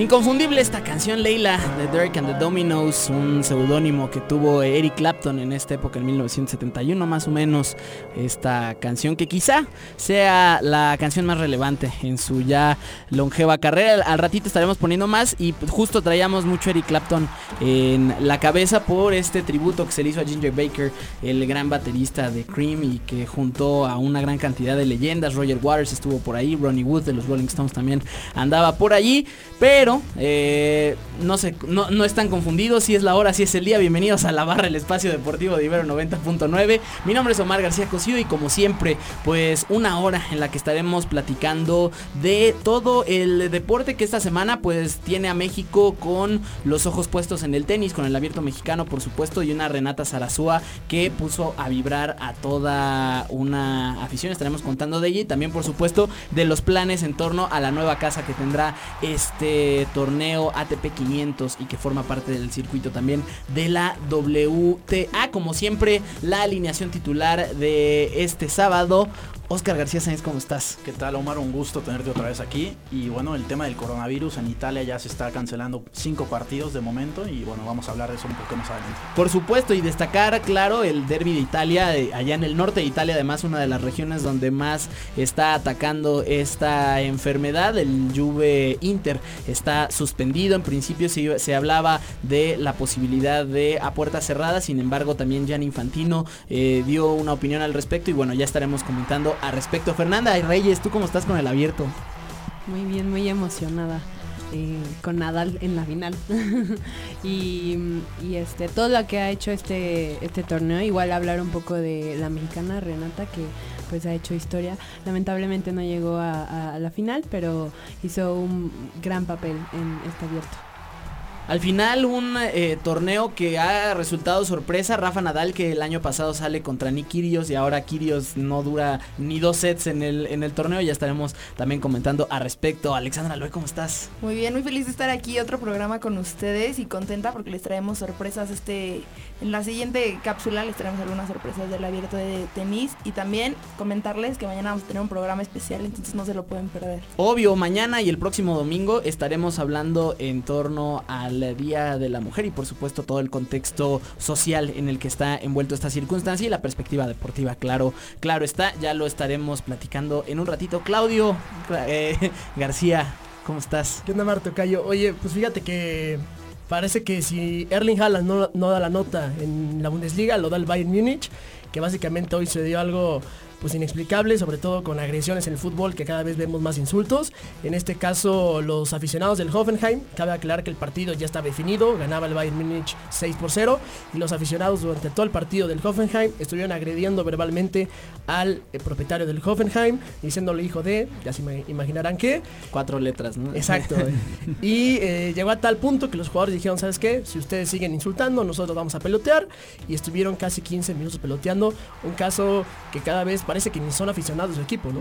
Inconfundible esta canción Leila de Derek and the Dominos, un seudónimo que tuvo Eric Clapton en esta época, en 1971 más o menos. Esta canción que quizá sea la canción más relevante en su ya longeva carrera. Al ratito estaremos poniendo más y justo traíamos mucho Eric Clapton en la cabeza por este tributo que se le hizo a Ginger Baker, el gran baterista de Cream y que juntó a una gran cantidad de leyendas. Roger Waters estuvo por ahí, Ronnie Wood de los Rolling Stones también andaba por allí, pero eh, no, se, no, están confundidos, si es la hora, si es el día, bienvenidos a la barra El Espacio Deportivo de Ibero 90.9. Mi nombre es Omar García Cosío y como siempre, pues una hora en la que estaremos platicando de todo el deporte que esta semana pues tiene a México con los ojos puestos en el tenis, con el abierto mexicano por supuesto y una Renata Zarazúa que puso a vibrar a toda una afición. Estaremos contando de ella y también por supuesto de los planes en torno a la nueva casa que tendrá este torneo ATP 500 y que forma parte del circuito también de la WTA. Como siempre, la alineación titular de este sábado. Oscar García Sáenz, ¿cómo estás? ¿Qué tal, Omar? Un gusto tenerte otra vez aquí. Y bueno, el tema del coronavirus en Italia ya se está cancelando cinco partidos de momento y bueno, vamos a hablar de eso un poco más adelante. Por supuesto, y destacar, claro, el derby de Italia, allá en el norte de Italia, además una de las regiones donde más está atacando esta enfermedad, el Juve Inter está suspendido. En principio se, se hablaba de la posibilidad de a puertas cerradas, sin embargo también Jan Infantino eh, dio una opinión al respecto y bueno, ya estaremos comentando a respecto. Fernanda y Reyes, ¿tú cómo estás con el abierto? Muy bien, muy emocionada. Eh, con Nadal en la final y, este todo lo que ha hecho este este torneo igual hablar un poco de la mexicana Renata que pues ha hecho historia lamentablemente no llegó a la final pero hizo un gran papel en este abierto al final un eh, torneo que ha resultado sorpresa. Rafa Nadal que el año pasado sale contra Nick y ahora Kyrgios no dura ni dos sets en el, en el torneo. Ya estaremos también comentando al respecto. Alexandra Loe, ¿cómo estás? Muy bien, muy feliz de estar aquí otro programa con ustedes y contenta porque les traemos sorpresas este en la siguiente cápsula les traemos algunas sorpresas del abierto de tenis y también comentarles que mañana vamos a tener un programa especial, entonces no se lo pueden perder. Obvio, mañana y el próximo domingo estaremos hablando en torno al Día de la Mujer y por supuesto todo el contexto social en el que está envuelto esta circunstancia y la perspectiva deportiva, claro, claro está, ya lo estaremos platicando en un ratito. Claudio eh, García, ¿cómo estás? ¿Qué onda Marto Cayo? Oye, pues fíjate que parece que si Erling Haaland no, no da la nota en la Bundesliga, lo da el Bayern Múnich, que básicamente hoy se dio algo pues inexplicable, sobre todo con agresiones en el fútbol que cada vez vemos más insultos. En este caso, los aficionados del Hoffenheim, cabe aclarar que el partido ya estaba definido, ganaba el Bayern Múnich 6 por 0 y los aficionados durante todo el partido del Hoffenheim estuvieron agrediendo verbalmente al eh, propietario del Hoffenheim, diciéndole hijo de, ya se imaginarán qué. Cuatro letras, ¿no? Exacto. y eh, llegó a tal punto que los jugadores dijeron, ¿sabes qué? Si ustedes siguen insultando, nosotros vamos a pelotear y estuvieron casi 15 minutos peloteando, un caso que cada vez parece que ni son aficionados de equipo, ¿no?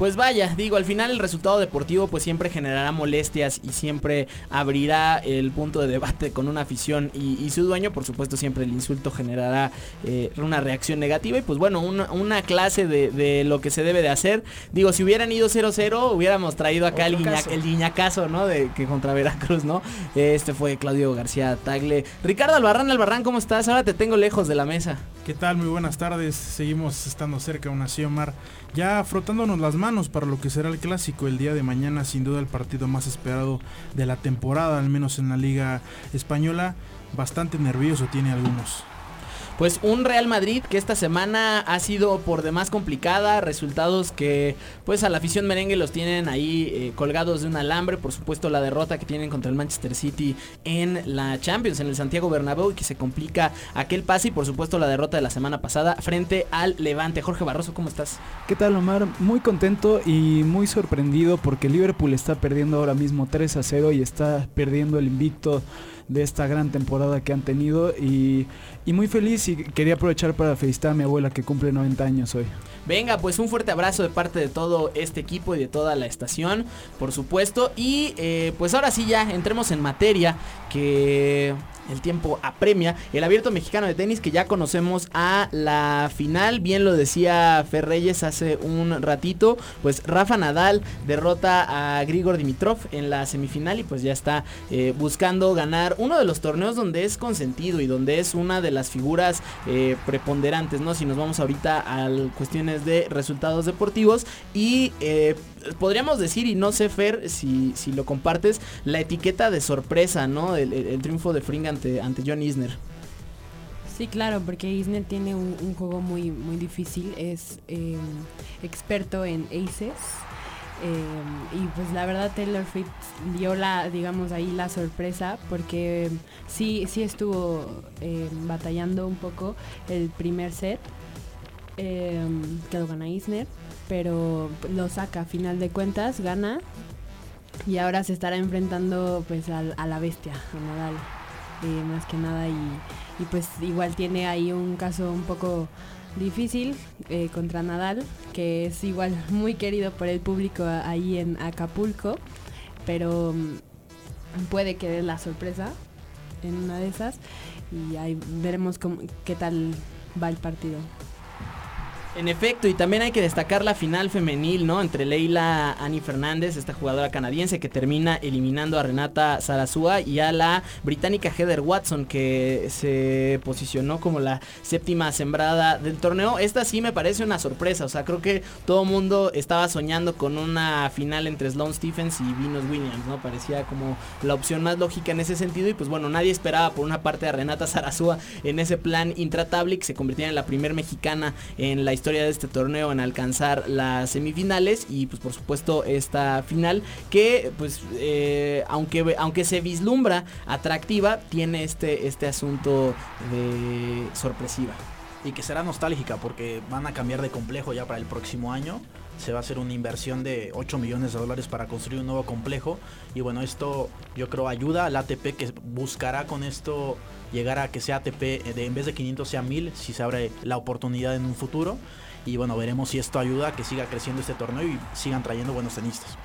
Pues vaya, digo, al final el resultado deportivo pues siempre generará molestias y siempre abrirá el punto de debate con una afición y, su dueño, por supuesto siempre el insulto generará eh, una reacción negativa y pues bueno, una, clase de, lo que se debe de hacer. Digo, si hubieran ido 0-0 hubiéramos traído acá el, guiñacazo, ¿no? De que contra Veracruz, ¿no? Este fue Claudio García Tagle. Ricardo Albarrán, Albarrán, ¿cómo estás? Ahora te tengo lejos de la mesa. ¿Qué tal? Muy buenas tardes. Seguimos estando cerca, aún así, Omar. Ya frotándonos las manos para lo que será el clásico el día de mañana, sin duda el partido más esperado de la temporada, al menos en la Liga Española. Bastante nervioso tiene algunos. Pues un Real Madrid que esta semana ha sido por demás complicada, resultados que pues a la afición merengue los tienen ahí eh, colgados de un alambre, por supuesto la derrota que tienen contra el Manchester City en la Champions, en el Santiago Bernabéu y que se complica aquel pase y por supuesto la derrota de la semana pasada frente al Levante. Jorge Barroso, ¿cómo estás? ¿Qué tal Omar? Muy contento y muy sorprendido porque Liverpool está perdiendo ahora mismo 3 a 0 y está perdiendo el invicto de esta gran temporada que han tenido y, y muy feliz y quería aprovechar para felicitar a mi abuela que cumple 90 años hoy. Venga, pues un fuerte abrazo de parte de todo este equipo y de toda la estación, por supuesto. Y eh, pues ahora sí ya entremos en materia que el tiempo apremia. El abierto mexicano de tenis que ya conocemos a la final. Bien lo decía Fer Reyes hace un ratito. Pues Rafa Nadal derrota a Grigor Dimitrov en la semifinal y pues ya está eh, buscando ganar uno de los torneos donde es consentido y donde es una de las figuras eh, preponderantes, ¿no? Si nos vamos ahorita a cuestiones de resultados deportivos y eh, podríamos decir, y no sé Fer si, si lo compartes, la etiqueta de sorpresa, ¿no? El, triunfo de Fring ante, ante John Isner. Sí, claro, porque Isner tiene un, un juego muy, muy difícil, es eh, experto en aces. Eh, y pues la verdad Taylor Fritz dio la, digamos ahí la sorpresa porque sí, sí estuvo eh, batallando un poco el primer set que lo gana Isner, pero lo saca. A final de cuentas, gana y ahora se estará enfrentando pues a, la bestia, a Nadal, eh, más que nada. Y, pues igual tiene ahí un caso un poco difícil eh, contra Nadal, que es igual muy querido por el público ahí en Acapulco, pero um, puede que dé la sorpresa en una de esas y ahí veremos cómo, qué tal va el partido. En efecto, y también hay que destacar la final femenil, ¿no? Entre Leila Annie Fernández, esta jugadora canadiense que termina eliminando a Renata Sarazúa y a la británica Heather Watson que se posicionó como la séptima sembrada del torneo. Esta sí me parece una sorpresa, o sea, creo que todo mundo estaba soñando con una final entre Sloane Stephens y Venus Williams, ¿no? Parecía como la opción más lógica en ese sentido y pues bueno, nadie esperaba por una parte a Renata Sarazúa en ese plan intratable que se convirtiera en la primer mexicana en la historia de este torneo en alcanzar las semifinales y pues por supuesto esta final que pues eh, aunque, aunque se vislumbra atractiva tiene este, este asunto de sorpresiva. Y que será nostálgica porque van a cambiar de complejo ya para el próximo año se va a hacer una inversión de 8 millones de dólares para construir un nuevo complejo y bueno esto yo creo ayuda al ATP que buscará con esto llegar a que sea ATP de, en vez de 500 sea 1000 si se abre la oportunidad en un futuro y bueno veremos si esto ayuda a que siga creciendo este torneo y sigan trayendo buenos tenistas.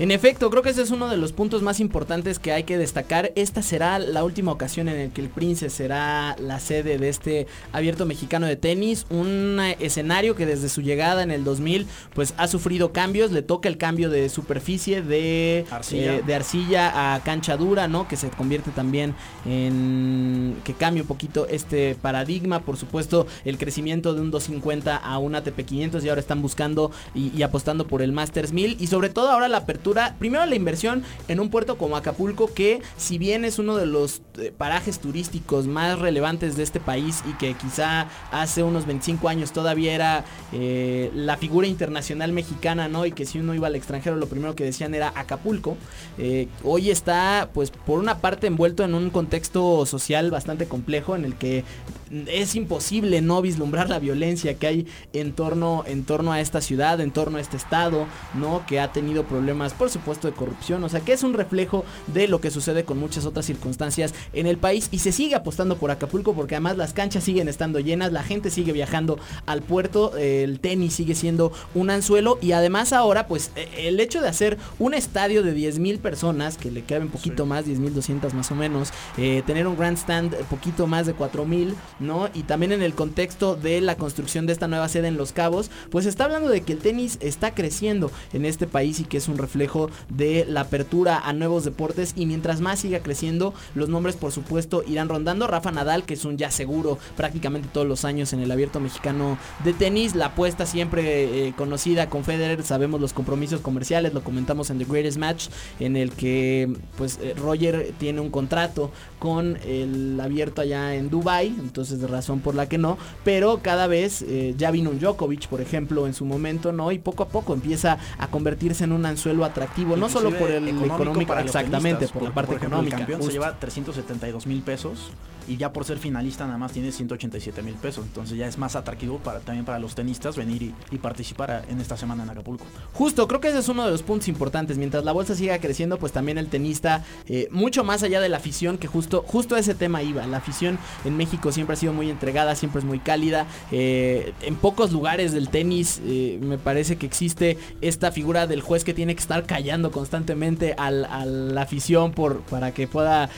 En efecto, creo que ese es uno de los puntos más importantes que hay que destacar. Esta será la última ocasión en el que el Prince será la sede de este abierto mexicano de tenis. Un escenario que desde su llegada en el 2000 pues ha sufrido cambios. Le toca el cambio de superficie de arcilla, eh, de arcilla a cancha dura, ¿no? Que se convierte también en que cambie un poquito este paradigma. Por supuesto, el crecimiento de un 250 a un ATP 500 y ahora están buscando y, y apostando por el Masters 1000 y sobre todo ahora la apertura primero la inversión en un puerto como Acapulco, que si bien es uno de los eh, parajes turísticos más relevantes de este país y que quizá hace unos 25 años todavía era eh, la figura internacional mexicana, ¿no? Y que si uno iba al extranjero lo primero que decían era Acapulco. Eh, hoy está, pues, por una parte envuelto en un contexto social bastante complejo en el que es imposible no vislumbrar la violencia que hay en torno, en torno a esta ciudad, en torno a este estado, ¿no? Que ha tenido problemas, por supuesto, de corrupción. O sea, que es un reflejo de lo que sucede con muchas otras circunstancias en el país. Y se sigue apostando por Acapulco porque además las canchas siguen estando llenas, la gente sigue viajando al puerto, el tenis sigue siendo un anzuelo. Y además ahora, pues, e, el hecho de hacer un estadio de 10 mil personas, que le caben poquito sí. más, 10 mil 200 más o menos, eh, tener un grandstand poquito más de 4 mil ¿no? Y también en el contexto de la construcción de esta nueva sede en Los Cabos, pues está hablando de que el tenis está creciendo en este país y que es un reflejo de la apertura a nuevos deportes y mientras más siga creciendo, los nombres por supuesto irán rondando. Rafa Nadal, que es un ya seguro prácticamente todos los años en el abierto mexicano de tenis, la apuesta siempre eh, conocida con Federer, sabemos los compromisos comerciales, lo comentamos en The Greatest Match, en el que pues eh, Roger tiene un contrato con el abierto allá en Dubai, entonces de razón por la que no, pero cada vez eh, ya vino un Djokovic, por ejemplo, en su momento, ¿no? Y poco a poco empieza a convertirse en un anzuelo atractivo, no solo por el económico, económico exactamente, por la parte por ejemplo, económica. El campeón justo. se lleva 372 mil pesos y ya por ser finalista nada más tiene 187 mil pesos. Entonces ya es más atractivo también para los tenistas venir y, participar en esta semana en Acapulco. Justo, creo que ese es uno de los puntos importantes. Mientras la bolsa siga creciendo, pues también el tenista, eh, mucho más allá de la afición, que justo, justo ese tema iba. La afición en México siempre ha sido muy entregada, siempre es muy cálida. Eh, en pocos lugares del tenis eh, me parece que existe esta figura del juez que tiene que estar callando constantemente a la afición por, para que pueda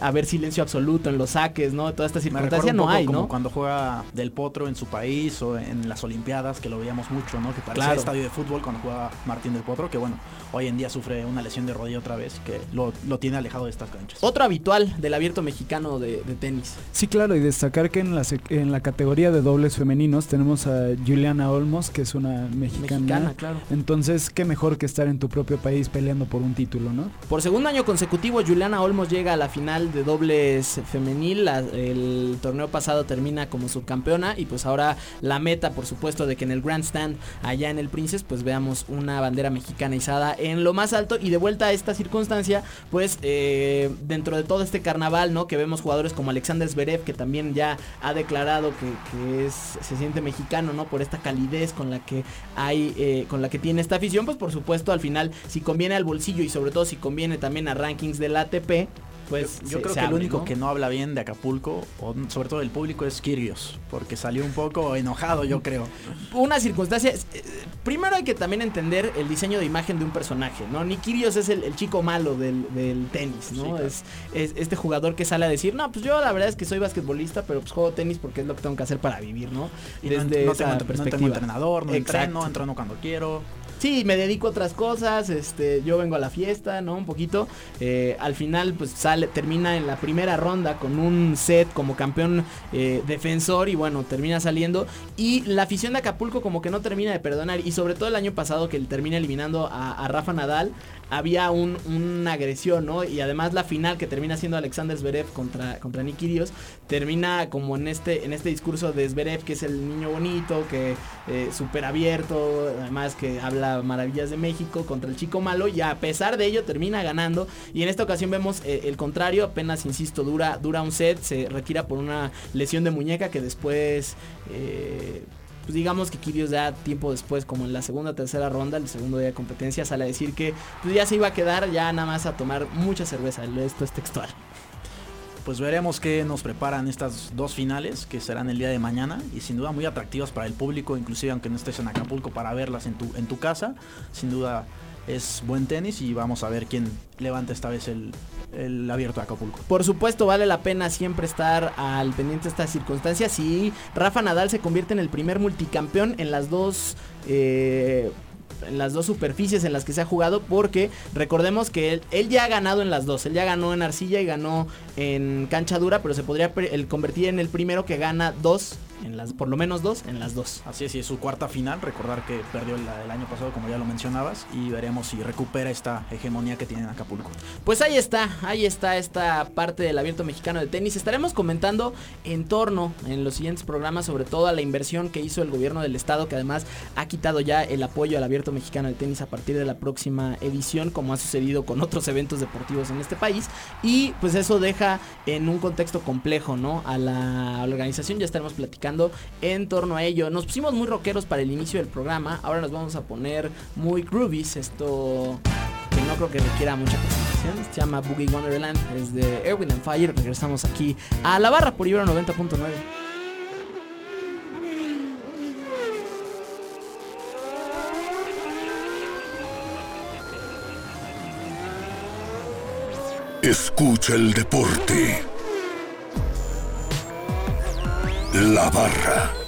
haber silencio absoluto en los saques, ¿no? Toda esta Me recuerda circunstancia un no poco hay, como ¿no? cuando juega Del Potro en su país o en las Olimpiadas, que lo veíamos mucho, ¿no? Que parecía Claro. estadio de fútbol cuando juega Martín Del Potro, que bueno, hoy en día sufre una lesión de rodilla otra vez, que lo, lo tiene alejado de estas canchas. Otro habitual del abierto mexicano de, de tenis. Sí, claro, y destacar que en la, sec- en la categoría de dobles femeninos tenemos a Juliana Olmos, que es una mexicana. Mexicana, claro. Entonces, qué mejor que estar en tu propio país peleando por un título, ¿no? Por segundo año consecutivo, Juliana Olmos llega a la final de dobles femenil. El torneo pasado termina como subcampeona y pues ahora la meta, por supuesto, de que en el Grandstand allá en el Princess, pues veamos una bandera mexicana izada en lo más alto y de vuelta a esta circunstancia, pues eh, dentro de todo este carnaval, ¿no? Que vemos jugadores como Alexander Zverev, que también ya ha declarado que, que es, se siente mexicano, ¿no? Por esta calidez con la que hay, eh, con la que tiene esta afición, pues por supuesto al final, si conviene al bolsillo y sobre todo si conviene también a rankings del ATP, pues Yo creo que el único ¿no? que no habla bien de Acapulco, o sobre todo del público, es Kirios, porque salió un poco enojado, yo creo. una circunstancia. eh, Primero hay que también entender el diseño de imagen de un personaje, ¿no? Nick Kyrgios es el, el chico malo del, del tenis, ¿no? Sí, claro. es, es este jugador que sale a decir, no, pues yo la verdad es que soy basquetbolista, pero pues juego tenis porque es lo que tengo que hacer para vivir, ¿no? Y no, Desde no esa tengo, no perspectiva. tengo entrenador, no Exacto. entreno, entreno cuando quiero. Sí, me dedico a otras cosas, este, yo vengo a la fiesta, ¿no? Un poquito. Eh, al final, pues sale, termina en la primera ronda con un set como campeón eh, defensor y bueno, termina saliendo. Y la afición de Acapulco como que no termina de perdonar. Y sobre todo el año pasado que termina eliminando a Rafa Nadal, había un, una agresión, ¿no? Y además la final que termina siendo Alexander Zverev contra, contra Nick Kyrgios, termina como en este, en este discurso de Zverev, que es el niño bonito, que eh, súper abierto, además que habla maravillas de México contra el chico malo y a pesar de ello termina ganando y en esta ocasión vemos eh, el contrario, apenas insisto, dura, dura un set, se retira por una lesión de muñeca que después... eh, pues digamos que Kyrgios ya tiempo después, como en la segunda tercera ronda, el segundo día de competencia, sale a decir que pues ya se iba a quedar ya nada más a tomar mucha cerveza. Esto es textual. Pues veremos qué nos preparan estas dos finales que serán el día de mañana y sin duda muy atractivas para el público, inclusive aunque no estés en Acapulco para verlas en tu, en tu casa. Sin duda es buen tenis y vamos a ver quién levanta esta vez el, el abierto de Acapulco. Por supuesto, vale la pena siempre estar al pendiente de estas circunstancias. Y Rafa Nadal se convierte en el primer multicampeón en las dos. eh, en las dos superficies en las que se ha jugado porque recordemos que él, él ya ha ganado en las dos, él ya ganó en arcilla y ganó en cancha dura, pero se podría el convertir en el primero que gana dos, en las, por lo menos dos, en las dos. Así es, y es su cuarta final. Recordar que perdió el, el año pasado, como ya lo mencionabas, y veremos si recupera esta hegemonía que tiene en Acapulco. Pues ahí está, ahí está esta parte del abierto mexicano de tenis. Estaremos comentando en torno en los siguientes programas sobre todo a la inversión que hizo el gobierno del estado, que además ha quitado ya el apoyo al abierto mexicano de tenis a partir de la próxima edición, como ha sucedido con otros eventos deportivos en este país. Y pues eso deja en un contexto complejo, ¿no? A la organización ya estaremos platicando en torno a ello. Nos pusimos muy rockeros para el inicio del programa, ahora nos vamos a poner muy groovies. Esto que no creo que requiera mucha presentación. Se llama Boogie Wonderland, es de Erwin and Fire. Regresamos aquí a la barra por Ibero 90.9. Escucha el deporte. La barra.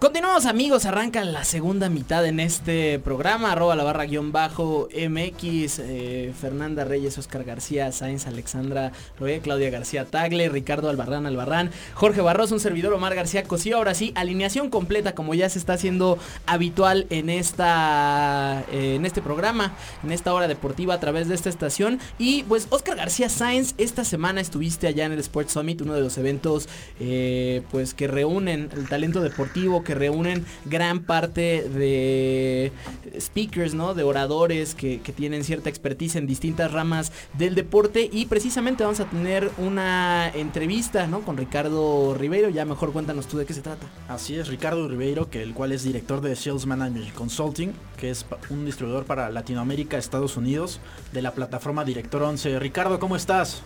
Continuamos amigos, arranca la segunda mitad en este programa, arroba la barra guion bajo MX, eh, Fernanda Reyes, Oscar García, Sainz, Alexandra Roe, Claudia García Tagle, Ricardo Albarrán Albarrán, Jorge Barros, un servidor Omar García Cosío, ahora sí, alineación completa como ya se está haciendo habitual en esta eh, en este programa, en esta hora deportiva a través de esta estación. Y pues Oscar García Sainz, esta semana estuviste allá en el Sports Summit, uno de los eventos eh, pues que reúnen el talento deportivo que reúnen gran parte de speakers, ¿no? De oradores que, que tienen cierta expertise en distintas ramas del deporte y precisamente vamos a tener una entrevista, ¿no? Con Ricardo Ribeiro, ya mejor cuéntanos tú de qué se trata. Así es, Ricardo Ribeiro, que el cual es director de Sales Management Consulting, que es un distribuidor para Latinoamérica, Estados Unidos, de la plataforma Director 11. Ricardo, ¿cómo estás?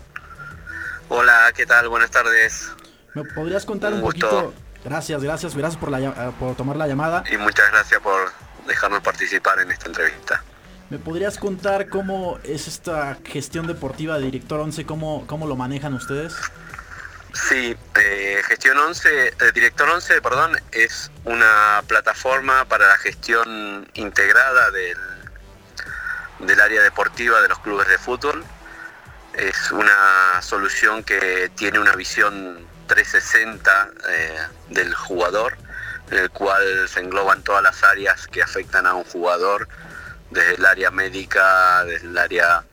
Hola, ¿qué tal? Buenas tardes. ¿Me podrías contar un, poquito? Gracias, gracias, gracias por, la, eh, por tomar la llamada. Y muchas gracias por dejarnos participar en esta entrevista. ¿Me podrías contar cómo es esta gestión deportiva de Director 11? ¿Cómo, cómo lo manejan ustedes? Sí, eh, Gestión 11, eh, Director 11, perdón, es una plataforma para la gestión integrada del, del área deportiva de los clubes de fútbol. Es una solución que tiene una visión 360 eh, del jugador, en el cual se engloban todas las áreas que afectan a un jugador, desde el área médica, desde el área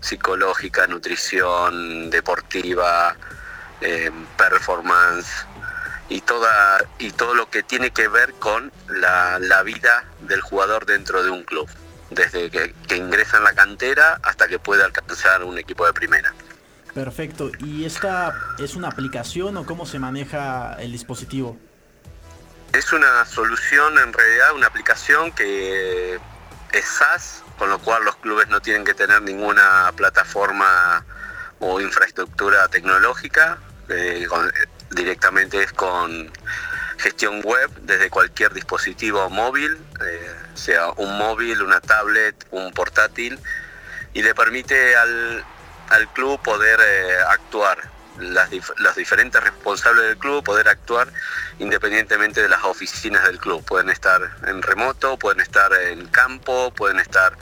psicológica, nutrición, deportiva, eh, performance y toda y todo lo que tiene que ver con la, vida del jugador dentro de un club desde que, que ingresa en la cantera hasta que puede alcanzar un equipo de primera Perfecto. ¿Y esta es una aplicación o cómo se maneja el dispositivo? es una solución en realidad una aplicación que es SaaS con lo cual los clubes no tienen que tener ninguna plataforma o infraestructura tecnológica eh, con- directamente es con gestión web desde cualquier dispositivo móvil, eh, sea un móvil, una tablet, un portátil, y le permite al, al club poder eh, actuar, las dif- los diferentes responsables del club poder actuar independientemente de las oficinas del club. Pueden estar en remoto, pueden estar en campo, pueden estar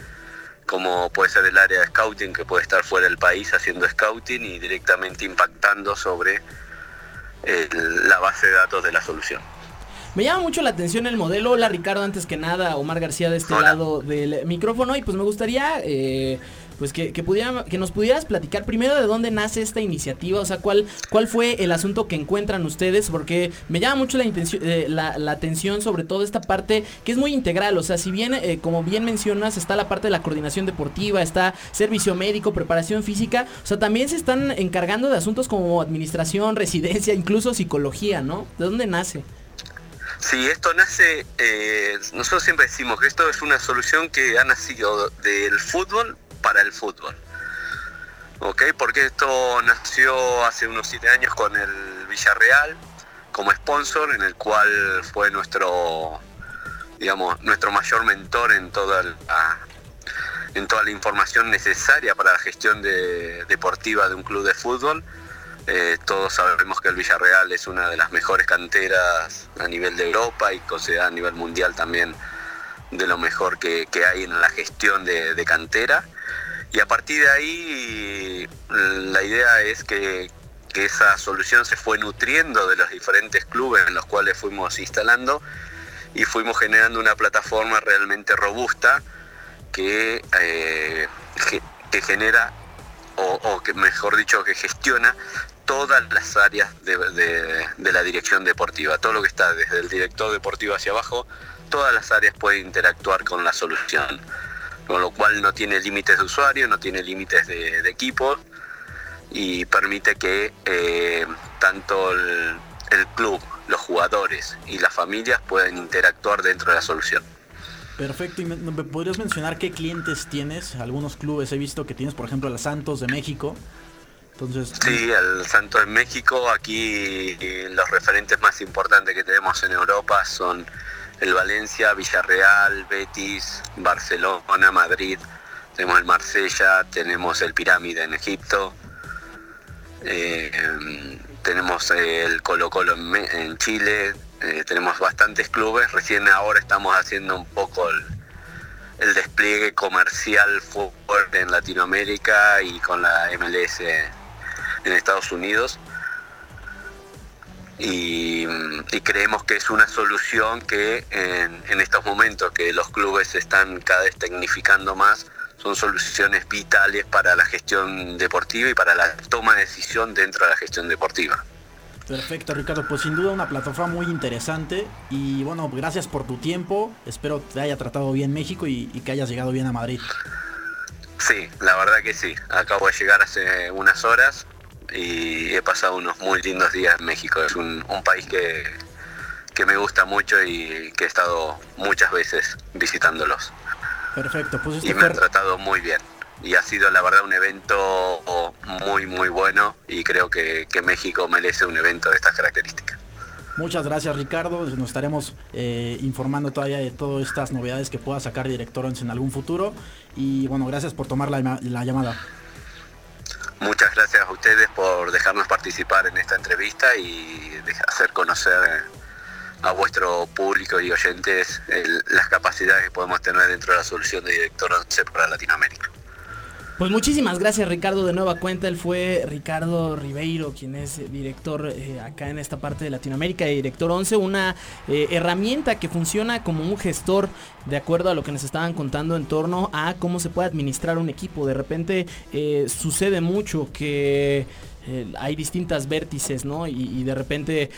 como puede ser el área de scouting que puede estar fuera del país haciendo scouting y directamente impactando sobre la base de datos de la solución. Me llama mucho la atención el modelo. Hola Ricardo, antes que nada, Omar García de este Hola. lado del micrófono. Y pues me gustaría eh, pues que, que, pudiera- que nos pudieras platicar primero de dónde nace esta iniciativa. O sea, cuál, cuál fue el asunto que encuentran ustedes. Porque me llama mucho la, intención, eh, la, la atención sobre todo esta parte que es muy integral. O sea, si bien, eh, como bien mencionas, está la parte de la coordinación deportiva, está servicio médico, preparación física. O sea, también se están encargando de asuntos como administración, residencia, incluso psicología, ¿no? ¿De dónde nace? Sí, esto nace, eh, nosotros siempre decimos que esto es una solución que ha nacido del fútbol para el fútbol. ¿Ok? Porque esto nació hace unos siete años con el Villarreal como sponsor, en el cual fue nuestro, digamos, nuestro mayor mentor en toda la, en toda la información necesaria para la gestión de- deportiva de un club de fútbol. Eh, todos sabemos que el Villarreal es una de las mejores canteras a nivel de Europa y considerada a nivel mundial también de lo mejor que, hay en la gestión de cantera. Y a partir de ahí la idea es que, esa solución se fue nutriendo de los diferentes clubes en los cuales fuimos instalando y fuimos generando una plataforma realmente robusta que, eh, que genera o, que mejor dicho que gestiona todas las áreas de, de- de la dirección deportiva, todo lo que está desde el director deportivo hacia abajo, todas las áreas pueden interactuar con la solución, con lo cual no tiene límites de usuario, no tiene límites de, de equipo y permite que eh, tanto el, el club, los jugadores y las familias puedan interactuar dentro de la solución. Perfecto, y me, me podrías mencionar qué clientes tienes? Algunos clubes he visto que tienes, por ejemplo, el Santos de México. Entonces, Sí, el Santos en México, aquí eh, los referentes más importantes que tenemos en Europa son el Valencia, Villarreal, Betis, Barcelona, Madrid, tenemos el Marsella, tenemos el Pirámide en Egipto, eh, em, tenemos el Colo Colo en, Chile, eh, tenemos bastantes clubes, recién ahora estamos haciendo un poco el, el despliegue comercial fuerte en Latinoamérica y con la MLS en Estados Unidos. Y, y creemos que es una solución que en, en estos momentos que los clubes se están cada vez tecnificando más, son soluciones vitales para la gestión deportiva y para la toma de decisión dentro de la gestión deportiva. Perfecto, Ricardo. Pues sin duda una plataforma muy interesante. Y bueno, gracias por tu tiempo. Espero te haya tratado bien México y, y que hayas llegado bien a Madrid. Sí, la verdad que sí. Acabo de llegar hace unas horas y he pasado unos muy lindos días en México. Es un, un país que, que me gusta mucho y que he estado muchas veces visitándolos. Perfecto, pues Y este me han tratado muy bien. Y ha sido la verdad un evento muy muy bueno y creo que, que México merece un evento de estas características. Muchas gracias Ricardo, nos estaremos eh, informando todavía de todas estas novedades que pueda sacar Director 11 en algún futuro y bueno, gracias por tomar la, la llamada. Muchas gracias a ustedes por dejarnos participar en esta entrevista y hacer conocer a vuestro público y oyentes las capacidades que podemos tener dentro de la solución de Director 11 para Latinoamérica. Pues muchísimas gracias Ricardo de nueva cuenta. Él fue Ricardo Ribeiro, quien es eh, director eh, acá en esta parte de Latinoamérica y director 11, una eh, herramienta que funciona como un gestor de acuerdo a lo que nos estaban contando en torno a cómo se puede administrar un equipo. De repente sucede mucho que eh, hay distintas vértices, ¿no? Y, de repente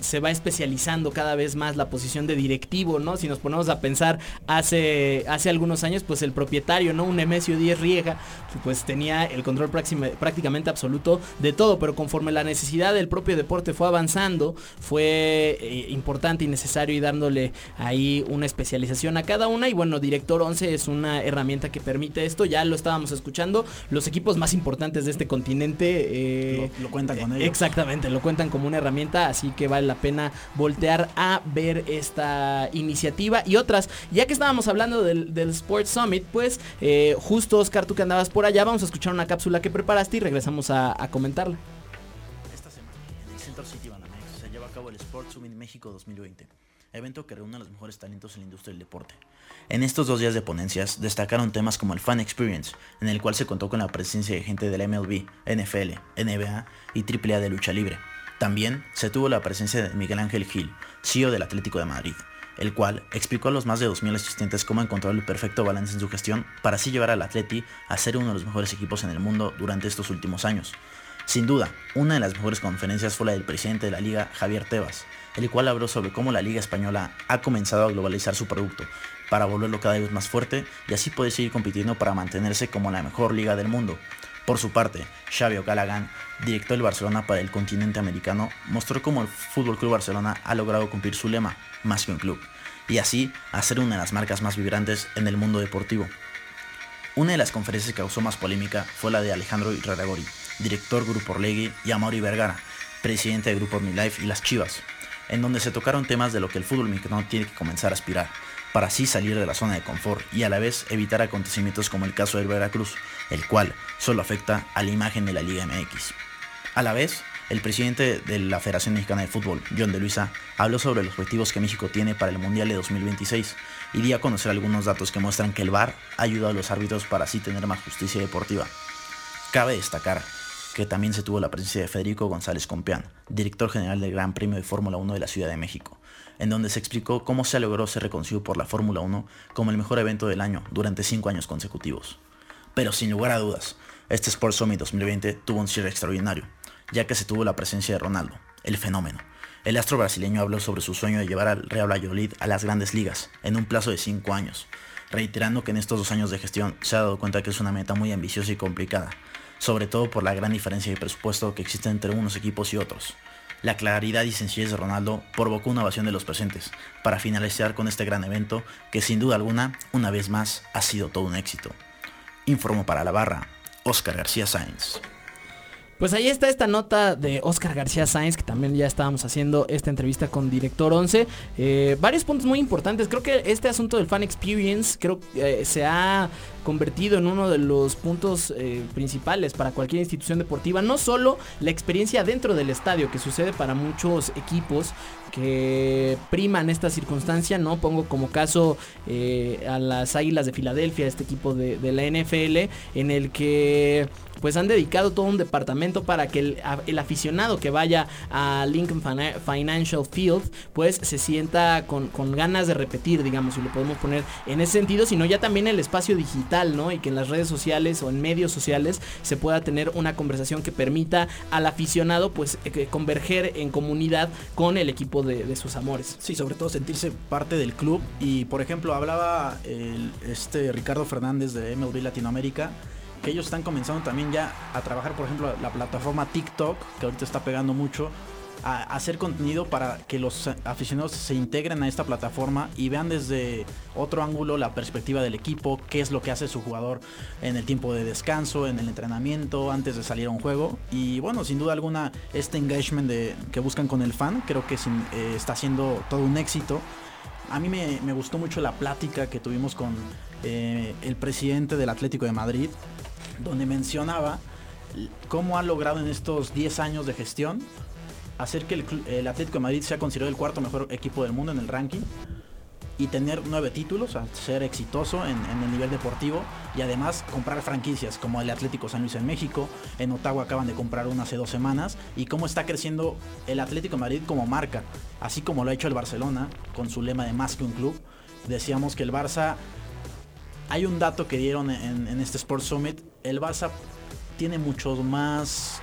se va especializando cada vez más la posición de directivo, ¿no? Si nos ponemos a pensar hace, hace algunos años, pues el propietario, ¿no? Un Nemesio 10 Riega, pues tenía el control prácticamente absoluto de todo, pero conforme la necesidad del propio deporte fue avanzando, fue eh, importante y necesario y dándole ahí una especialización a cada una. Y bueno, Director 11 es una herramienta que permite esto, ya lo estábamos escuchando, los equipos más importantes de este continente eh, Lo- lo cuentan con eh, ello. Exactamente, lo cuentan como una herramienta, así que vale la pena voltear a ver esta iniciativa y otras. Ya que estábamos hablando del, del Sports Summit, pues eh, justo Oscar, tú que andabas por allá, vamos a escuchar una cápsula que preparaste y regresamos a, a comentarla. Esta semana en el Center City Banamex se lleva a cabo el Sports Summit México 2020, evento que reúne a los mejores talentos en la industria del deporte. En estos dos días de ponencias destacaron temas como el Fan Experience, en el cual se contó con la presencia de gente de la MLB, NFL, NBA y AAA de lucha libre. También se tuvo la presencia de Miguel Ángel Gil, CEO del Atlético de Madrid, el cual explicó a los más de 2.000 asistentes cómo encontrar el perfecto balance en su gestión para así llevar al Atleti a ser uno de los mejores equipos en el mundo durante estos últimos años. Sin duda, una de las mejores conferencias fue la del presidente de la liga, Javier Tebas, el cual habló sobre cómo la liga española ha comenzado a globalizar su producto para volverlo cada vez más fuerte y así poder seguir compitiendo para mantenerse como la mejor liga del mundo. Por su parte, Xavi O'Callaghan, director del Barcelona para el continente americano, mostró cómo el FC Barcelona ha logrado cumplir su lema, más que un club, y así hacer una de las marcas más vibrantes en el mundo deportivo. Una de las conferencias que causó más polémica fue la de Alejandro Iraragori, director Grupo Orlegui, y Amaury Vergara, presidente de Grupo Life y las Chivas, en donde se tocaron temas de lo que el fútbol mexicano tiene que comenzar a aspirar, para así salir de la zona de confort y a la vez evitar acontecimientos como el caso del Veracruz, el cual solo afecta a la imagen de la Liga MX. A la vez, el presidente de la Federación Mexicana de Fútbol, John de Luisa, habló sobre los objetivos que México tiene para el Mundial de 2026 y dio a conocer algunos datos que muestran que el VAR ayuda a los árbitros para así tener más justicia deportiva. Cabe destacar que también se tuvo la presencia de Federico González Compeán, director general del Gran Premio de Fórmula 1 de la Ciudad de México, en donde se explicó cómo se logró ser reconocido por la Fórmula 1 como el mejor evento del año durante cinco años consecutivos. Pero sin lugar a dudas, este Sports Summit 2020 tuvo un cierre extraordinario, ya que se tuvo la presencia de Ronaldo, el fenómeno. El astro brasileño habló sobre su sueño de llevar al Real Valladolid a las grandes ligas en un plazo de 5 años, reiterando que en estos dos años de gestión se ha dado cuenta que es una meta muy ambiciosa y complicada, sobre todo por la gran diferencia de presupuesto que existe entre unos equipos y otros. La claridad y sencillez de Ronaldo provocó una ovación de los presentes, para finalizar con este gran evento que sin duda alguna, una vez más, ha sido todo un éxito. Informó para la barra, Oscar García Sáenz. Pues ahí está esta nota de Oscar García Sáenz, que también ya estábamos haciendo esta entrevista con Director 11. Eh, varios puntos muy importantes. Creo que este asunto del fan experience creo eh, se ha convertido en uno de los puntos eh, principales para cualquier institución deportiva. No solo la experiencia dentro del estadio, que sucede para muchos equipos que priman esta circunstancia, ¿no? Pongo como caso eh, a las Águilas de Filadelfia, este equipo de, de la NFL, en el que pues han dedicado todo un departamento para que el, aficionado que vaya a Lincoln Financial Field pues se sienta con, ganas de repetir, digamos, si lo podemos poner en ese sentido, sino ya también el espacio digital, ¿no? Y que en las redes sociales o en medios sociales se pueda tener una conversación que permita al aficionado pues eh, converger en comunidad con el equipo de, sus amores. Sí, sobre todo sentirse parte del club y por ejemplo hablaba este Ricardo Fernández de MLB Latinoamérica que ellos están comenzando también ya a trabajar, por ejemplo, la plataforma TikTok, que ahorita está pegando mucho, a hacer contenido para que los aficionados se integren a esta plataforma y vean desde otro ángulo la perspectiva del equipo, qué es lo que hace su jugador en el tiempo de descanso, en el entrenamiento, antes de salir a un juego. Y bueno, sin duda alguna, este engagement que buscan con el fan creo que eh, está siendo todo un éxito. A mí me, gustó mucho la plática que tuvimos con eh, el presidente del Atlético de Madrid, donde mencionaba cómo ha logrado en estos 10 años de gestión hacer que el, Atlético de Madrid sea considerado el cuarto mejor equipo del mundo en el ranking y tener nueve títulos, ser exitoso en, el nivel deportivo y además comprar franquicias como el Atlético San Luis en México, en Ottawa acaban de comprar una hace dos semanas y cómo está creciendo el Atlético de Madrid como marca, así como lo ha hecho el Barcelona con su lema de más que un club. Decíamos que el Barça, hay un dato que dieron en, este Sports Summit, el Barça tiene muchos más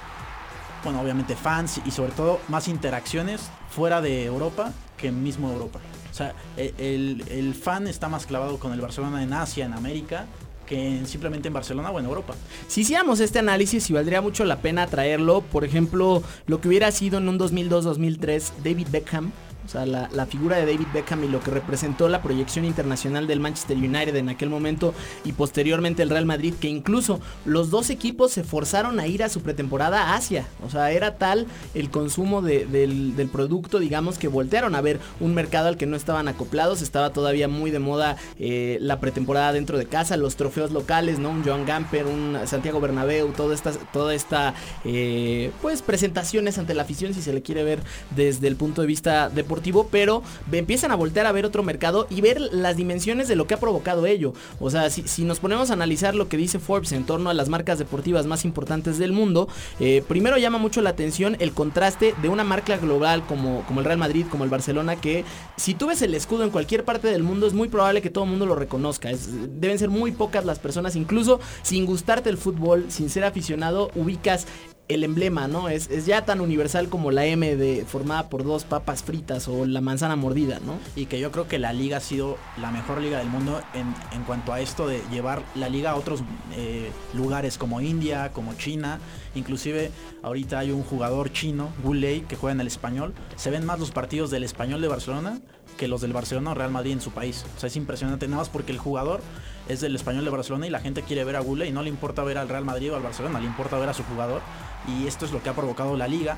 bueno, obviamente fans y sobre todo más interacciones fuera de Europa que mismo Europa. O sea, e, el, fan está más clavado con el Barcelona en Asia, en América, que simplemente en Barcelona o en Europa. Si hiciéramos este análisis y valdría mucho la pena traerlo, por ejemplo, lo que hubiera sido en un 2002-2003 David Beckham, o sea, la, figura de David Beckham y lo que representó la proyección internacional del Manchester United en aquel momento y posteriormente el Real Madrid, que incluso los dos equipos se forzaron a ir a su pretemporada a Asia. O sea, era tal el consumo del, producto, digamos, que voltearon a ver un mercado al que no estaban acoplados. Estaba todavía muy de moda eh, la pretemporada dentro de casa, los trofeos locales, ¿no? Un Joan Gamper, un Santiago Bernabéu, toda esta, toda esta eh, pues presentaciones ante la afición, si se le quiere ver desde el punto de vista deportivo pero empiezan a voltear a ver otro mercado y ver las dimensiones de lo que ha provocado ello. O sea, si, nos ponemos a analizar lo que dice Forbes en torno a las marcas deportivas más importantes del mundo, eh, primero llama mucho la atención el contraste de una marca global como, como el Real Madrid, como el Barcelona, que si tú ves el escudo en cualquier parte del mundo es muy probable que todo el mundo lo reconozca. deben ser muy pocas las personas, incluso sin gustarte el fútbol, sin ser aficionado, ubicas el emblema, ¿no? Es, es, ya tan universal como la M de formada por dos papas fritas o la manzana mordida, ¿no? Y que yo creo que la liga ha sido la mejor liga del mundo en, en cuanto a esto de llevar la liga a otros eh, lugares como India, como China. Inclusive ahorita hay un jugador chino, Lei, que juega en el español. Se ven más los partidos del español de Barcelona que los del Barcelona o Real Madrid en su país. O sea, es impresionante, nada más porque el jugador es del español de Barcelona y la gente quiere ver a Gule y no le importa ver al Real Madrid o al Barcelona, le importa ver a su jugador. Y esto es lo que ha provocado la liga.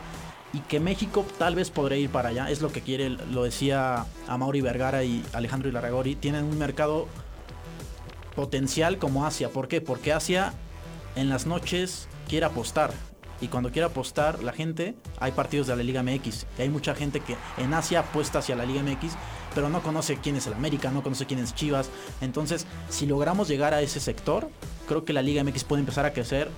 Y que México tal vez podría ir para allá. Es lo que quiere, lo decía a Mauri Vergara y Alejandro Ilarragori. Tienen un mercado potencial como Asia. ¿Por qué? Porque Asia en las noches quiere apostar y cuando quiera apostar la gente, hay partidos de la Liga MX. Y hay mucha gente que en Asia apuesta hacia la Liga MX, pero no conoce quién es el América, no conoce quién es Chivas. Entonces, si logramos llegar a ese sector, creo que la Liga MX puede empezar a crecer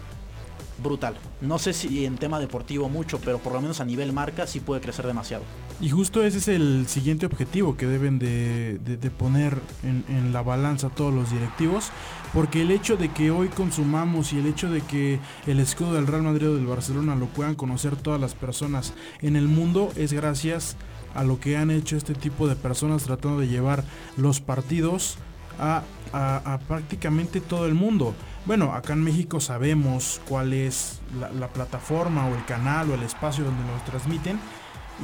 brutal. No sé si en tema deportivo mucho, pero por lo menos a nivel marca sí puede crecer demasiado. Y justo ese es el siguiente objetivo que deben de, poner en, en, la balanza todos los directivos, porque el hecho de que hoy consumamos y el hecho de que el escudo del Real Madrid o del Barcelona lo puedan conocer todas las personas en el mundo es gracias a lo que han hecho este tipo de personas tratando de llevar los partidos a, prácticamente todo el mundo. Bueno, acá en México sabemos cuál es la, plataforma o el canal o el espacio donde nos transmiten.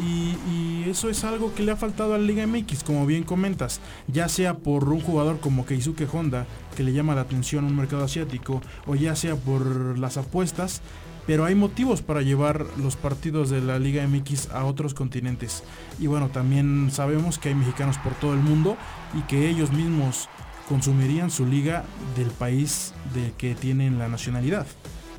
Y, y, eso es algo que le ha faltado a la Liga MX, como bien comentas, ya sea por un jugador como Keisuke Honda, que le llama la atención a un mercado asiático, o ya sea por las apuestas, pero hay motivos para llevar los partidos de la Liga MX a otros continentes. Y bueno, también sabemos que hay mexicanos por todo el mundo y que ellos mismos consumirían su liga del país de que tienen la nacionalidad.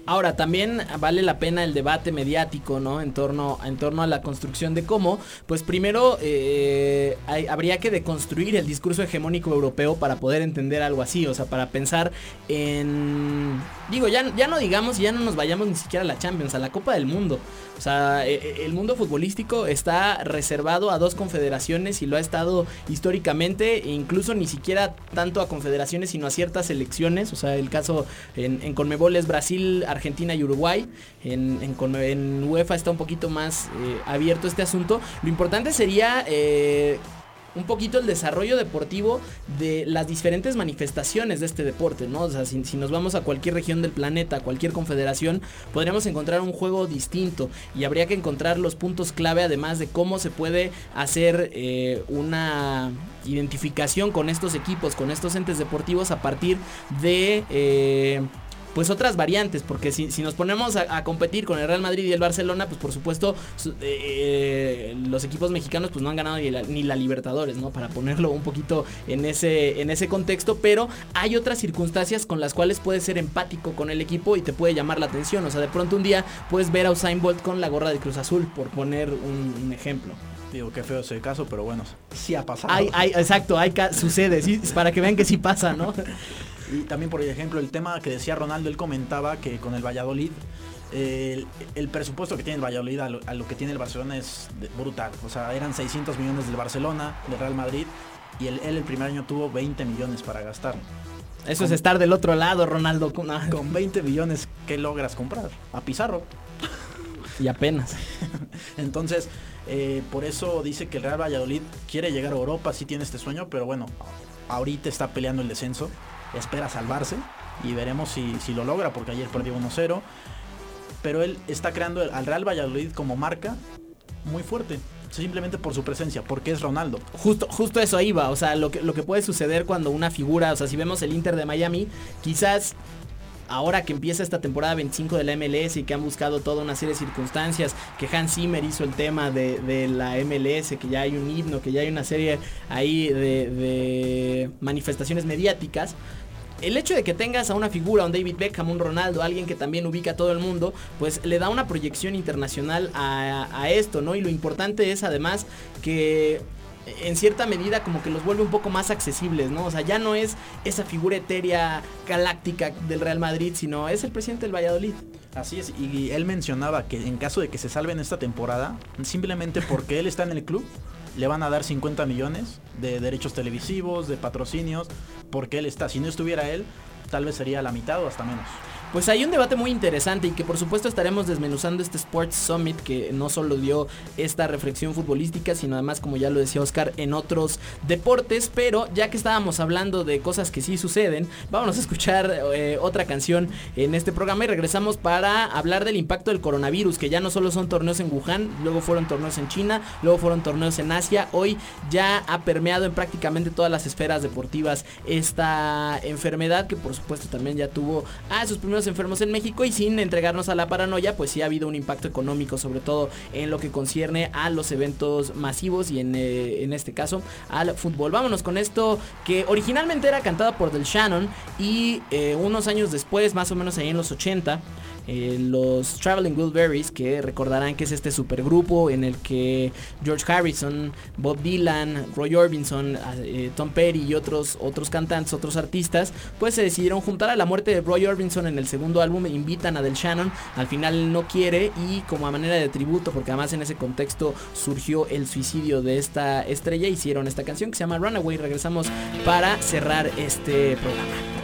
Ahora, también vale la pena el debate mediático, ¿no? En torno, en torno a la construcción de cómo, pues primero eh, habría que deconstruir el discurso hegemónico europeo para poder entender algo así, o sea, para pensar en... Digo, ya, ya no digamos, ya no nos vayamos ni siquiera a la Champions, a la Copa del Mundo. O sea, eh, eh, el mundo futbolístico está reservado a dos confederaciones y lo ha estado históricamente, e incluso ni siquiera tanto a confederaciones, sino a ciertas selecciones. O sea, el caso en, en es Brasil, Argentina y Uruguay. En, en en UEFA está un poquito más eh, abierto este asunto. Lo importante sería... eh, un poquito el desarrollo deportivo de las diferentes manifestaciones de este deporte, ¿no? O sea, si, nos vamos a cualquier región del planeta, cualquier confederación, podríamos encontrar un juego distinto y habría que encontrar los puntos clave además de cómo se puede hacer eh, una identificación con estos equipos, con estos entes deportivos a partir de... pues otras variantes, porque si, si nos ponemos a, competir con el Real Madrid y el Barcelona, pues por supuesto su- eh, los equipos mexicanos pues no han ganado ni la, ni la Libertadores, ¿no? Para ponerlo un poquito en ese, en ese contexto, pero hay otras circunstancias con las cuales puedes ser empático con el equipo y te puede llamar la atención, o sea, de pronto un día puedes ver a Usain Bolt con la gorra de Cruz Azul, por poner un ejemplo. Digo, qué feo ese caso, pero bueno, sí ha pasado. Hay, hay, exacto, hay, sucede, sí, para que vean que sí pasa, ¿no? Y también, por ejemplo, el tema que decía Ronaldo, él comentaba que con el Valladolid, el, el presupuesto que tiene el Valladolid a lo, a lo que tiene el Barcelona es brutal. O sea, eran 600 millones del Barcelona, del Real Madrid, y él, él el primer año tuvo 20 millones para gastar. Eso es estar del otro lado, Ronaldo. con- ah, Con 20 millones, ¿qué logras comprar? A Pizarro. Y apenas. Entonces, eh, por eso dice que el Real Valladolid quiere llegar a Europa, sí tiene este sueño, pero bueno, ahorita está peleando el descenso, espera salvarse y veremos si, si lo logra, porque ayer perdió 1-0. Pero él está creando al Real Valladolid como marca muy fuerte, simplemente por su presencia, porque es Ronaldo. Justo, justo eso iba, o sea, lo que, lo que puede suceder cuando una figura, o sea, si vemos el Inter de Miami, quizás ahora que empieza esta temporada 25 de la MLS y que han buscado toda una serie de circunstancias, que Hans Zimmer hizo el tema de, la MLS, que ya hay un himno, que ya hay una serie ahí de, manifestaciones mediáticas, el hecho de que tengas a una figura, un David Beckham, un Ronaldo, alguien que también ubica a todo el mundo, pues le da una proyección internacional a esto, ¿no? Y lo importante es además que en cierta medida como que los vuelve un poco más accesibles, ¿no? O sea, ya no es esa figura etérea galáctica del Real Madrid, sino es el presidente del Valladolid. Así es, y él mencionaba que en caso de que se salve en esta temporada, simplemente porque él está en el club, le van a dar 50 millones de derechos televisivos, de patrocinios, porque él está. Si no estuviera él, tal vez sería la mitad o hasta menos. Pues hay un debate muy interesante y que por supuesto estaremos desmenuzando este Sports Summit que no solo dio esta reflexión futbolística, sino además, como ya lo decía Oscar, en otros deportes. Pero ya que estábamos hablando de cosas que sí suceden, vámonos a escuchar eh, otra canción en este programa y regresamos para hablar del impacto del coronavirus, que ya no solo son torneos en Wuhan, luego fueron torneos en China, luego fueron torneos en Asia, hoy ya ha permeado en prácticamente todas las esferas deportivas esta enfermedad que por supuesto también ya tuvo a sus primeros enfermos en México y sin entregarnos a la paranoia, pues sí ha habido un impacto económico, sobre todo en lo que concierne a los eventos masivos y en, eh, en este caso al fútbol. Vámonos con esto que originalmente era cantada por Del Shannon y eh, unos años después, más o menos ahí en los 80, eh, los Traveling Wilburys, que recordarán que es este supergrupo en el que George Harrison, Bob Dylan, Roy Orbison, eh, Tom Petty y otros, otros cantantes, otros artistas, pues se decidieron juntar a la muerte de Roy Orbison en el segundo álbum, invitan a Del Shannon, al final no quiere y como a manera de tributo, porque además en ese contexto surgió el suicidio de esta estrella, hicieron esta canción que se llama Runaway, regresamos para cerrar este programa.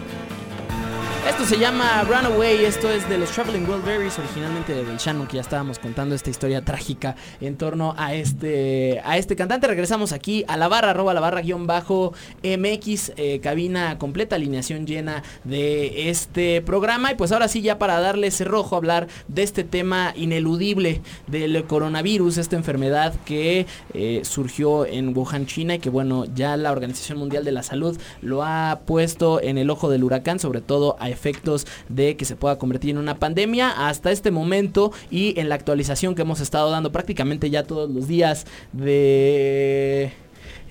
Esto se llama Runaway, esto es de los Traveling Wilburys, originalmente del Shannon, que ya estábamos contando esta historia trágica en torno a este, a este cantante. Regresamos aquí a la barra, arroba la barra guion bajo MX, eh, cabina completa, alineación llena de este programa. Y pues ahora sí, ya para darle cerrojo, hablar de este tema ineludible del coronavirus, esta enfermedad que eh, surgió en Wuhan, China, y que bueno, ya la Organización Mundial de la Salud lo ha puesto en el ojo del huracán, sobre todo a efectos de que se pueda convertir en una pandemia hasta este momento y en la actualización que hemos estado dando prácticamente ya todos los días de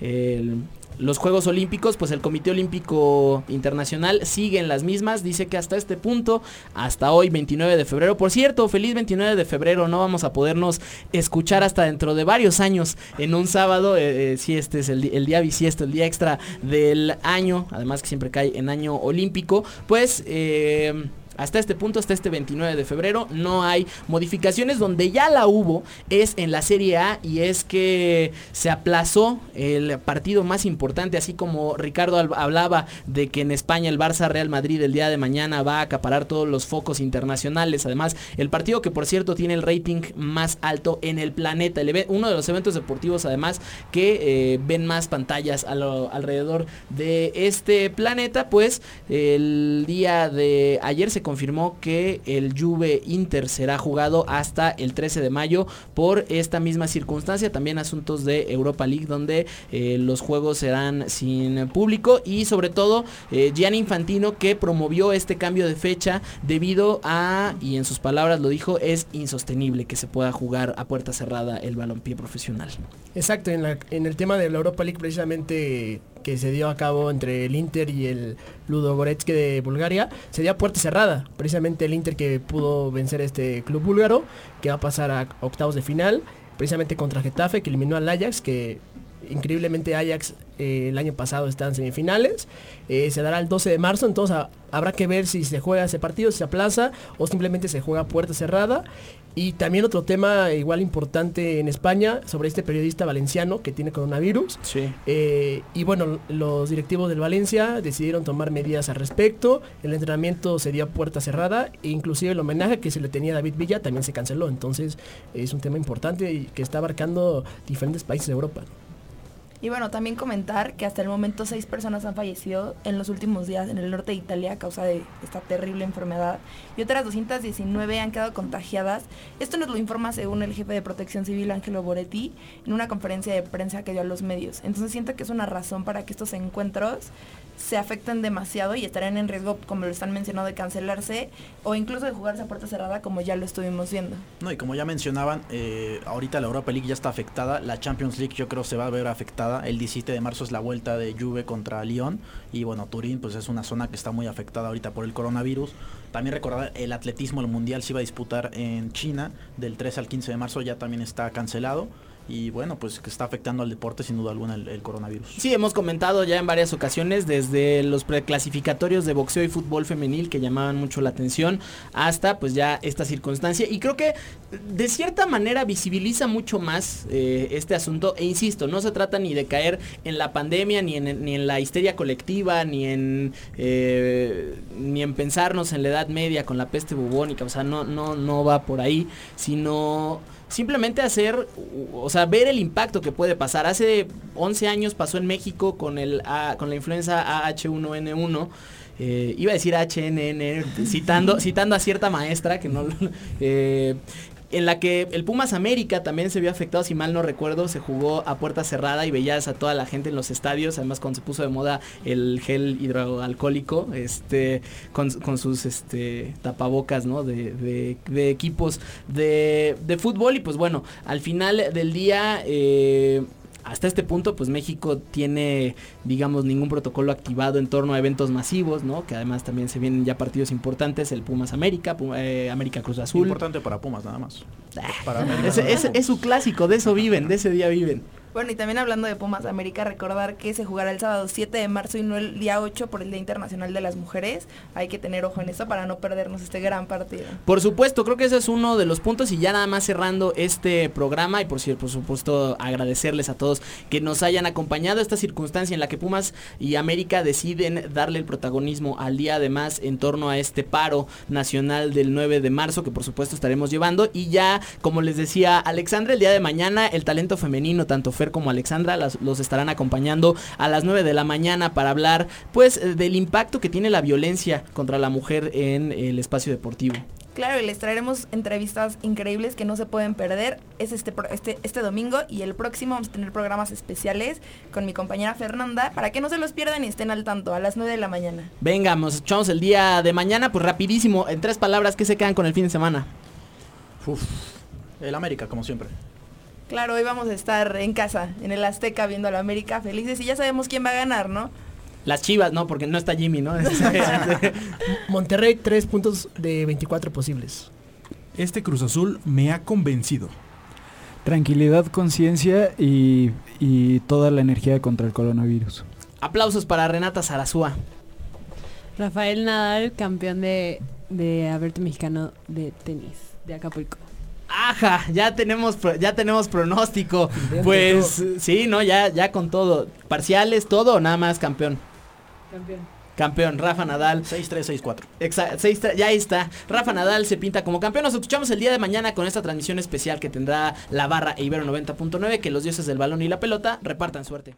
el los Juegos Olímpicos, pues el Comité Olímpico Internacional sigue en las mismas. Dice que hasta este punto, hasta hoy, 29 de febrero. Por cierto, feliz 29 de febrero. No vamos a podernos escuchar hasta dentro de varios años en un sábado. Eh, eh, si este es el, el día bisiesto, el día extra del año. Además que siempre cae en año olímpico. Pues... Eh, hasta este punto, hasta este 29 de febrero, no hay modificaciones. Donde ya la hubo es en la Serie A y es que se aplazó el partido más importante, así como Ricardo hablaba de que en España el Barça Real Madrid el día de mañana va a acaparar todos los focos internacionales. Además, el partido que por cierto tiene el rating más alto en el planeta. uno de los eventos deportivos además que eh, ven más pantallas alrededor de este planeta. Pues el día de ayer se confirmó que el Juve Inter será jugado hasta el 13 de mayo por esta misma circunstancia. También asuntos de Europa League donde eh, los juegos serán sin público y sobre todo eh, Gianni Infantino que promovió este cambio de fecha debido a, y en sus palabras lo dijo, es insostenible que se pueda jugar a puerta cerrada el balompié profesional. Exacto, en, en el tema de la Europa League precisamente que se dio a cabo entre el Inter y el Ludo Goretsk de Bulgaria, se dio a puerta cerrada. Precisamente el Inter que pudo vencer este club búlgaro, que va a pasar a octavos de final, precisamente contra Getafe, que eliminó al Ajax, que increíblemente Ajax eh, el año pasado está en semifinales. Eh, se dará el 12 de marzo, entonces habrá que ver si se juega ese partido, si se aplaza o simplemente se juega a puerta cerrada. Y también otro tema igual importante en España sobre este periodista valenciano que tiene coronavirus. Sí. Eh, y bueno, los directivos del Valencia decidieron tomar medidas al respecto. El entrenamiento se dio a puerta cerrada e inclusive el homenaje que se le tenía a David Villa también se canceló. Entonces es un tema importante y que está abarcando diferentes países de Europa. Y bueno, también comentar que hasta el momento seis personas han fallecido en los últimos días en el norte de Italia a causa de esta terrible enfermedad y otras 219 han quedado contagiadas. Esto nos lo informa según el jefe de protección civil Angelo Boretti en una conferencia de prensa que dio a los medios. Entonces siento que es una razón para que estos encuentros se afecten demasiado y estarán en riesgo, como lo están mencionando, de cancelarse o incluso de jugarse a puerta cerrada como ya lo estuvimos viendo. No, y como ya mencionaban, eh, ahorita la Europa League ya está afectada, la Champions League yo creo se va a ver afectada, el 17 de marzo es la vuelta de Juve contra Lyon y bueno, Turín pues es una zona que está muy afectada ahorita por el coronavirus. También recordar, el atletismo, el mundial se iba a disputar en China del 3 al 15 de marzo, ya también está cancelado y bueno, pues que está afectando al deporte sin duda alguna el, coronavirus. Sí, hemos comentado ya en varias ocasiones, desde los preclasificatorios de boxeo y fútbol femenil que llamaban mucho la atención, hasta pues ya esta circunstancia. Y creo que de cierta manera visibiliza mucho más eh, este asunto. E insisto, no se trata ni de caer en la pandemia, ni en, ni en la histeria colectiva, ni en, eh, ni en pensarnos en la Edad Media con la peste bubónica. O sea, no, no, no va por ahí, sino simplemente hacer, o sea, ver el impacto que puede pasar. Hace 11 años pasó en México con, el, con la influenza AH1N1. Eh, iba a decir HNN, citando, citando a cierta maestra que no... Eh, en la que el Pumas América también se vio afectado, si mal no recuerdo, se jugó a puerta cerrada y veías a toda la gente en los estadios, además cuando se puso de moda el gel hidroalcohólico, este, con, sus este, tapabocas, ¿no? De, equipos de, de, fútbol y pues bueno, al final del día... Eh, hasta este punto, pues México tiene, digamos, ningún protocolo activado en torno a eventos masivos, ¿no? Que además también se vienen ya partidos importantes, el Pumas América, eh, América Cruz Azul. Importante para Pumas, nada más. Ah, es su clásico, de eso viven, de ese día viven. Bueno, y también hablando de Pumas América, recordar que se jugará el sábado 7 de marzo y no el día 8 por el Día Internacional de las Mujeres. Hay que tener ojo en eso para no perdernos este gran partido. Por supuesto, creo que ese es uno de los puntos y ya nada más cerrando este programa y por, por supuesto agradecerles a todos que nos hayan acompañado esta circunstancia en la que Pumas y América deciden darle el protagonismo al día además en torno a este paro nacional del 9 de marzo que por supuesto estaremos llevando y ya como les decía Alexandra el día de mañana el talento femenino tanto Fer como Alexandra los estarán acompañando a las 9 de la mañana para hablar pues eh, del impacto que tiene la violencia contra la mujer en el espacio deportivo. Claro, y les traeremos entrevistas increíbles que no se pueden perder. Es este, este, este domingo y el próximo vamos a tener programas especiales con mi compañera Fernanda para que no se los pierdan y estén al tanto a las 9 de la mañana. Venga, nos echamos el día de mañana, pues rapidísimo, en tres palabras, ¿qué se quedan con el fin de semana? el América, como siempre. Claro, hoy vamos a estar en casa, en el Azteca, viendo a la América felices y ya sabemos quién va a ganar, ¿no? Las chivas, no, porque no está Jimmy, ¿no? Monterrey, 3 puntos de 24 posibles. Este Cruz Azul me ha convencido. Tranquilidad, conciencia y, y toda la energía contra el coronavirus. Aplausos para Renata Zarazúa. Rafael Nadal, campeón de, de Abierto Mexicano de tenis de Acapulco. Ajá, ya tenemos ya tenemos pronóstico. Pues sí, no, ya ya con todo. Parciales, todo o nada más campeón. Campeón. Campeón, Rafa Nadal. 6-3-6-4. Exa- seis tra- ya ahí está. Rafa Nadal se pinta como campeón. Nos escuchamos el día de mañana con esta transmisión especial que tendrá la barra e Ibero 90.9. Que los dioses del balón y la pelota repartan suerte.